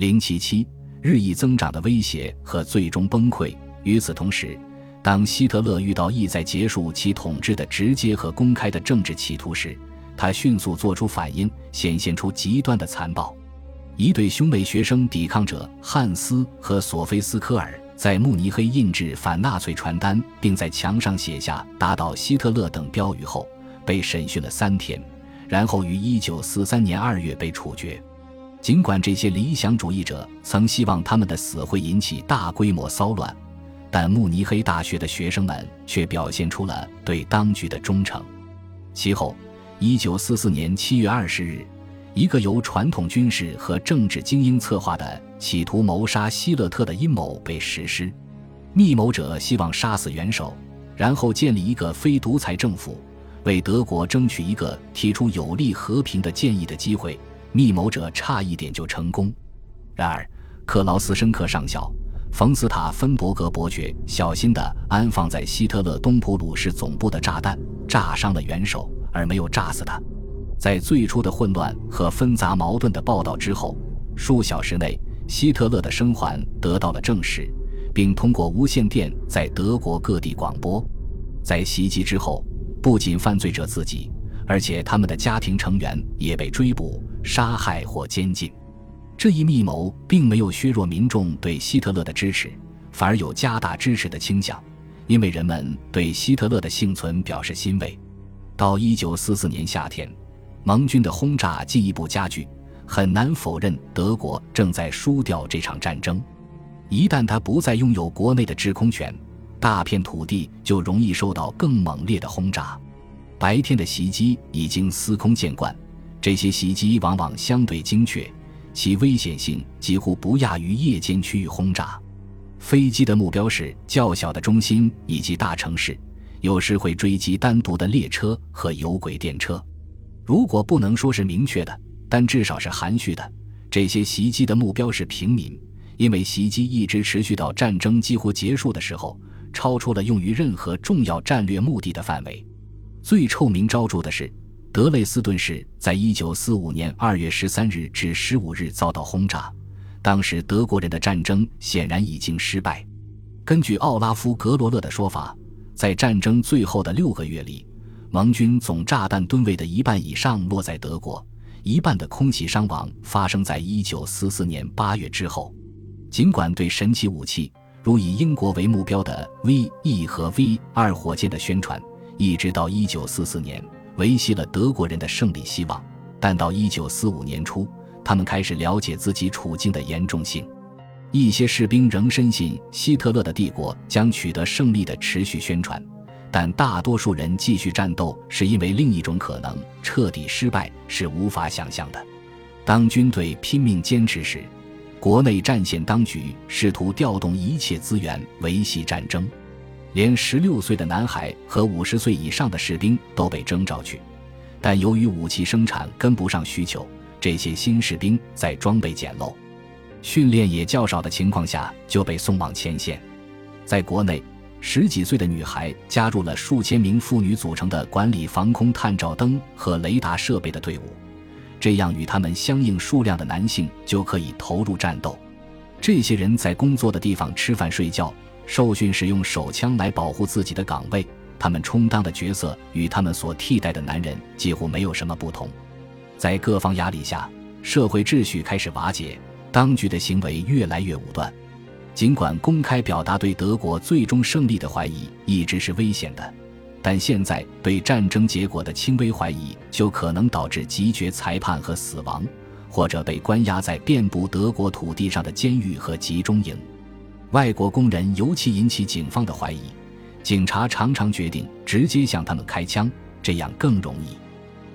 零七七日益增长的威胁和最终崩溃。与此同时，当希特勒遇到意在结束其统治的直接和公开的政治企图时，他迅速做出反应，显现出极端的残暴。一对兄妹学生抵抗者汉斯和索菲斯科尔在慕尼黑印制反纳粹传单，并在墙上写下“打倒希特勒”等标语后，被审讯了三天，然后于1943年2月被处决。尽管这些理想主义者曾希望他们的死会引起大规模骚乱。但慕尼黑大学的学生们却表现出了对当局的忠诚。其后，一九四四年七月二十日，一个由传统军事和政治精英策划的企图谋杀希勒特的阴谋被实施。密谋者希望杀死元首，然后建立一个非独裁政府，为德国争取一个提出有利和平的建议的机会。密谋者差一点就成功。然而，克劳斯申克上校。冯斯塔芬伯格伯爵小心地安放在希特勒东普鲁士总部的炸弹炸伤了元首，而没有炸死他。在最初的混乱和纷杂矛盾的报道之后，数小时内，希特勒的生还得到了证实，并通过无线电在德国各地广播。在袭击之后，不仅犯罪者自己，而且他们的家庭成员也被追捕、杀害或监禁。这一密谋并没有削弱民众对希特勒的支持，反而有加大支持的倾向，因为人们对希特勒的幸存表示欣慰。到一九四四年夏天，盟军的轰炸进一步加剧，很难否认德国正在输掉这场战争。一旦他不再拥有国内的制空权，大片土地就容易受到更猛烈的轰炸。白天的袭击已经司空见惯，这些袭击往往相对精确。其危险性几乎不亚于夜间区域轰炸。飞机的目标是较小的中心以及大城市，有时会追击单独的列车和有轨电车。如果不能说是明确的，但至少是含蓄的，这些袭击的目标是平民，因为袭击一直持续到战争几乎结束的时候，超出了用于任何重要战略目的的范围。最臭名昭著的是。德累斯顿市在一九四五年二月十三日至十五日遭到轰炸，当时德国人的战争显然已经失败。根据奥拉夫·格罗勒的说法，在战争最后的六个月里，盟军总炸弹吨位的一半以上落在德国，一半的空袭伤亡发生在一九四四年八月之后。尽管对神奇武器，如以英国为目标的 V 一和 V 二火箭的宣传，一直到一九四四年。维系了德国人的胜利希望，但到一九四五年初，他们开始了解自己处境的严重性。一些士兵仍深信希特勒的帝国将取得胜利的持续宣传，但大多数人继续战斗是因为另一种可能——彻底失败是无法想象的。当军队拼命坚持时，国内战线当局试图调动一切资源维系战争。连十六岁的男孩和五十岁以上的士兵都被征召去，但由于武器生产跟不上需求，这些新士兵在装备简陋、训练也较少的情况下就被送往前线。在国内，十几岁的女孩加入了数千名妇女组成的管理防空探照灯和雷达设备的队伍，这样与他们相应数量的男性就可以投入战斗。这些人在工作的地方吃饭睡觉。受训使用手枪来保护自己的岗位，他们充当的角色与他们所替代的男人几乎没有什么不同。在各方压力下，社会秩序开始瓦解，当局的行为越来越武断。尽管公开表达对德国最终胜利的怀疑一直是危险的，但现在对战争结果的轻微怀疑就可能导致极决裁判和死亡，或者被关押在遍布德国土地上的监狱和集中营。外国工人尤其引起警方的怀疑，警察常常决定直接向他们开枪，这样更容易。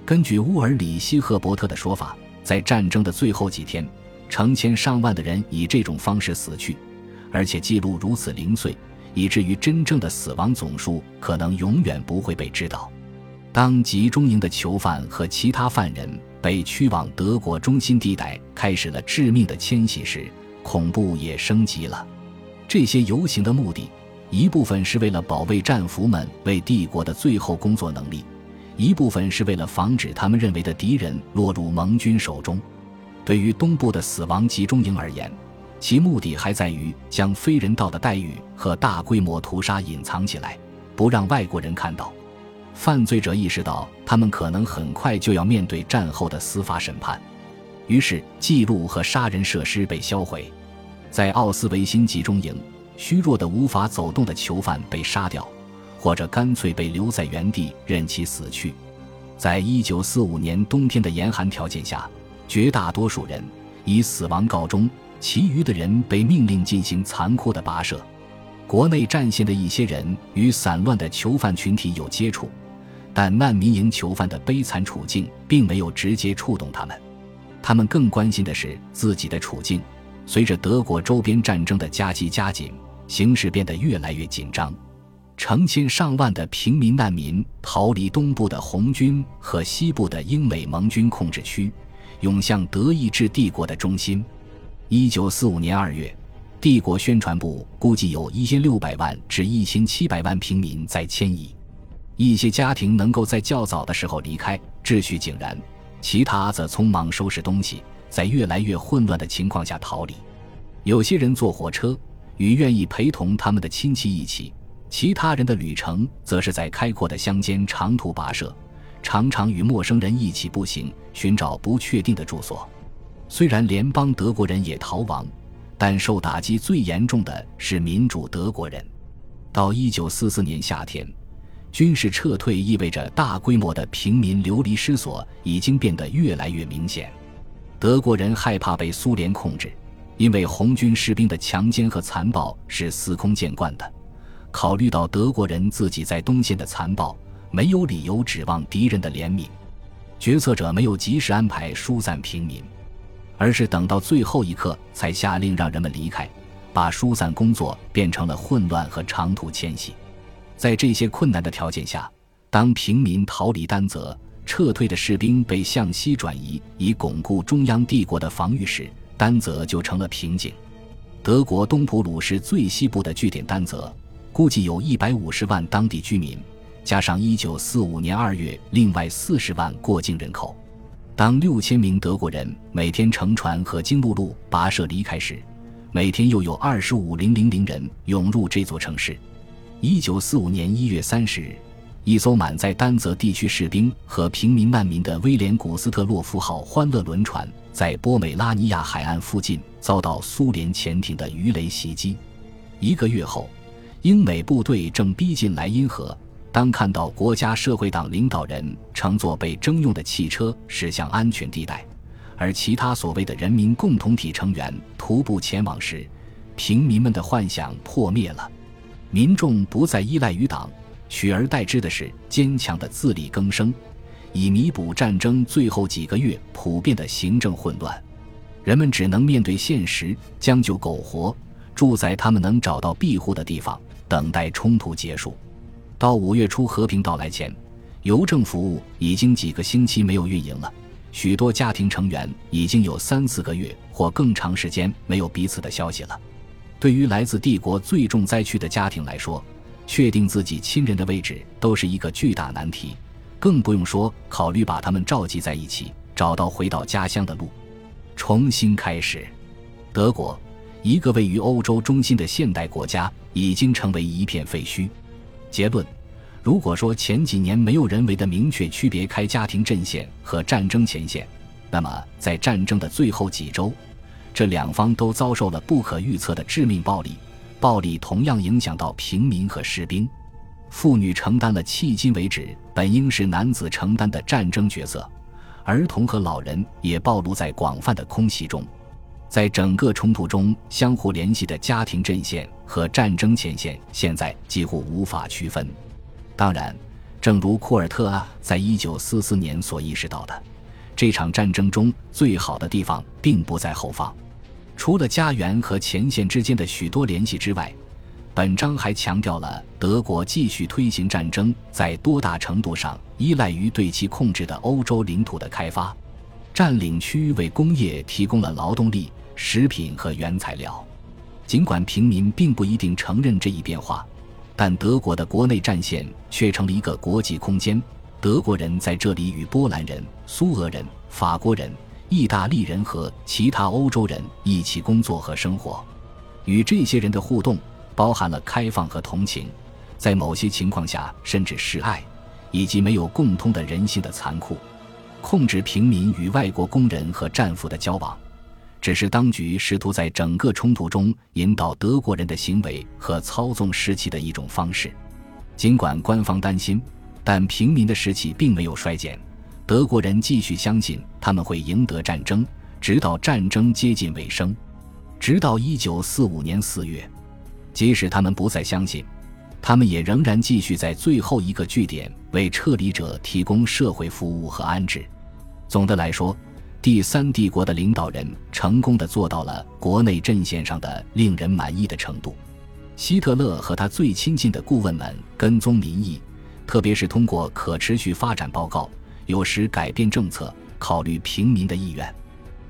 根据乌尔里希·赫伯特的说法，在战争的最后几天，成千上万的人以这种方式死去，而且记录如此零碎，以至于真正的死亡总数可能永远不会被知道。当集中营的囚犯和其他犯人被驱往德国中心地带，开始了致命的迁徙时，恐怖也升级了。这些游行的目的，一部分是为了保卫战俘们为帝国的最后工作能力，一部分是为了防止他们认为的敌人落入盟军手中。对于东部的死亡集中营而言，其目的还在于将非人道的待遇和大规模屠杀隐藏起来，不让外国人看到。犯罪者意识到他们可能很快就要面对战后的司法审判，于是记录和杀人设施被销毁。在奥斯维辛集中营，虚弱的无法走动的囚犯被杀掉，或者干脆被留在原地任其死去。在一九四五年冬天的严寒条件下。绝大多数人以死亡告终，其余的人被命令进行残酷的跋涉。国内战线的一些人与散乱的囚犯群体有接触，但难民营囚犯的悲惨处境并没有直接触动他们。他们更关心的是自己的处境。随着德国周边战争的加急加紧，形势变得越来越紧张。成千上万的平民难民逃离东部的红军和西部的英美盟军控制区。涌向德意志帝国的中心。一九四五年二月，帝国宣传部估计有一千六百万至一千七百万平民在迁移。一些家庭能够在较早的时候离开，秩序井然；其他则匆忙收拾东西，在越来越混乱的情况下逃离。有些人坐火车，与愿意陪同他们的亲戚一起；其他人的旅程则是在开阔的乡间长途跋涉。常常与陌生人一起步行，寻找不确定的住所。虽然联邦德国人也逃亡，但受打击最严重的是民主德国人。到一九四四年夏天，军事撤退意味着大规模的平民流离失所已经变得越来越明显。德国人害怕被苏联控制，因为红军士兵的强奸和残暴是司空见惯的。考虑到德国人自己在东线的残暴。没有理由指望敌人的怜悯，决策者没有及时安排疏散平民，而是等到最后一刻才下令让人们离开，把疏散工作变成了混乱和长途迁徙。在这些困难的条件下，当平民逃离丹泽，撤退的士兵被向西转移，以巩固中央帝国的防御时，丹泽就成了瓶颈。德国东普鲁士最西部的据点丹泽，估计有一百五十万当地居民。加上1945年2月另外40万过境人口，当6000名德国人每天乘船和经陆路跋涉离开时，每天又有25,000人涌入这座城市。1945年1月30日，一艘满载丹泽地区士兵和平民难民的威廉古斯特洛夫号欢乐轮船在波美拉尼亚海岸附近遭到苏联潜艇的鱼雷袭击。一个月后，英美部队正逼近莱茵河。当看到国家社会党领导人乘坐被征用的汽车驶向安全地带，而其他所谓的人民共同体成员徒步前往时，平民们的幻想破灭了。民众不再依赖于党，取而代之的是坚强的自力更生，以弥补战争最后几个月普遍的行政混乱。人们只能面对现实，将就苟活，住在他们能找到庇护的地方，等待冲突结束。到五月初和平到来前，邮政服务已经几个星期没有运营了。许多家庭成员已经有三四个月或更长时间没有彼此的消息了。对于来自帝国最重灾区的家庭来说，确定自己亲人的位置都是一个巨大难题，更不用说考虑把他们召集在一起，找到回到家乡的路，重新开始。德国，一个位于欧洲中心的现代国家，已经成为一片废墟。结论：如果说前几年没有人为的明确区别开家庭阵线和战争前线，那么在战争的最后几周，这两方都遭受了不可预测的致命暴力。暴力同样影响到平民和士兵，妇女承担了迄今为止本应是男子承担的战争角色，儿童和老人也暴露在广泛的空袭中。在整个冲突中相互联系的家庭阵线和战争前线，现在几乎无法区分。当然，正如库尔特啊在一九四四年所意识到的，这场战争中最好的地方并不在后方。除了家园和前线之间的许多联系之外，本章还强调了德国继续推行战争在多大程度上依赖于对其控制的欧洲领土的开发。占领区为工业提供了劳动力、食品和原材料。尽管平民并不一定承认这一变化，但德国的国内战线却成了一个国际空间。德国人在这里与波兰人、苏俄人、法国人、意大利人和其他欧洲人一起工作和生活。与这些人的互动包含了开放和同情，在某些情况下甚至示爱，以及没有共通的人性的残酷。控制平民与外国工人和战俘的交往，只是当局试图在整个冲突中引导德国人的行为和操纵士气的一种方式。尽管官方担心，但平民的士气并没有衰减。德国人继续相信他们会赢得战争，直到战争接近尾声。直到一九四五年四月，即使他们不再相信，他们也仍然继续在最后一个据点为撤离者提供社会服务和安置。总的来说，第三帝国的领导人成功的做到了国内阵线上的令人满意的程度。希特勒和他最亲近的顾问们跟踪民意，特别是通过可持续发展报告，有时改变政策，考虑平民的意愿。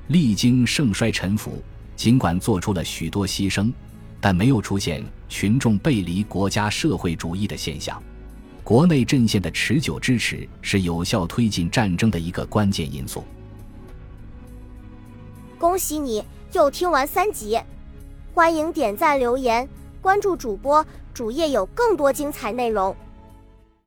历经盛衰沉浮。尽管做出了许多牺牲，但没有出现群众背离国家社会主义的现象。国内阵线的持久支持是有效推进战争的一个关键因素。恭喜你又听完三集，欢迎点赞、留言、关注主播，主页有更多精彩内容。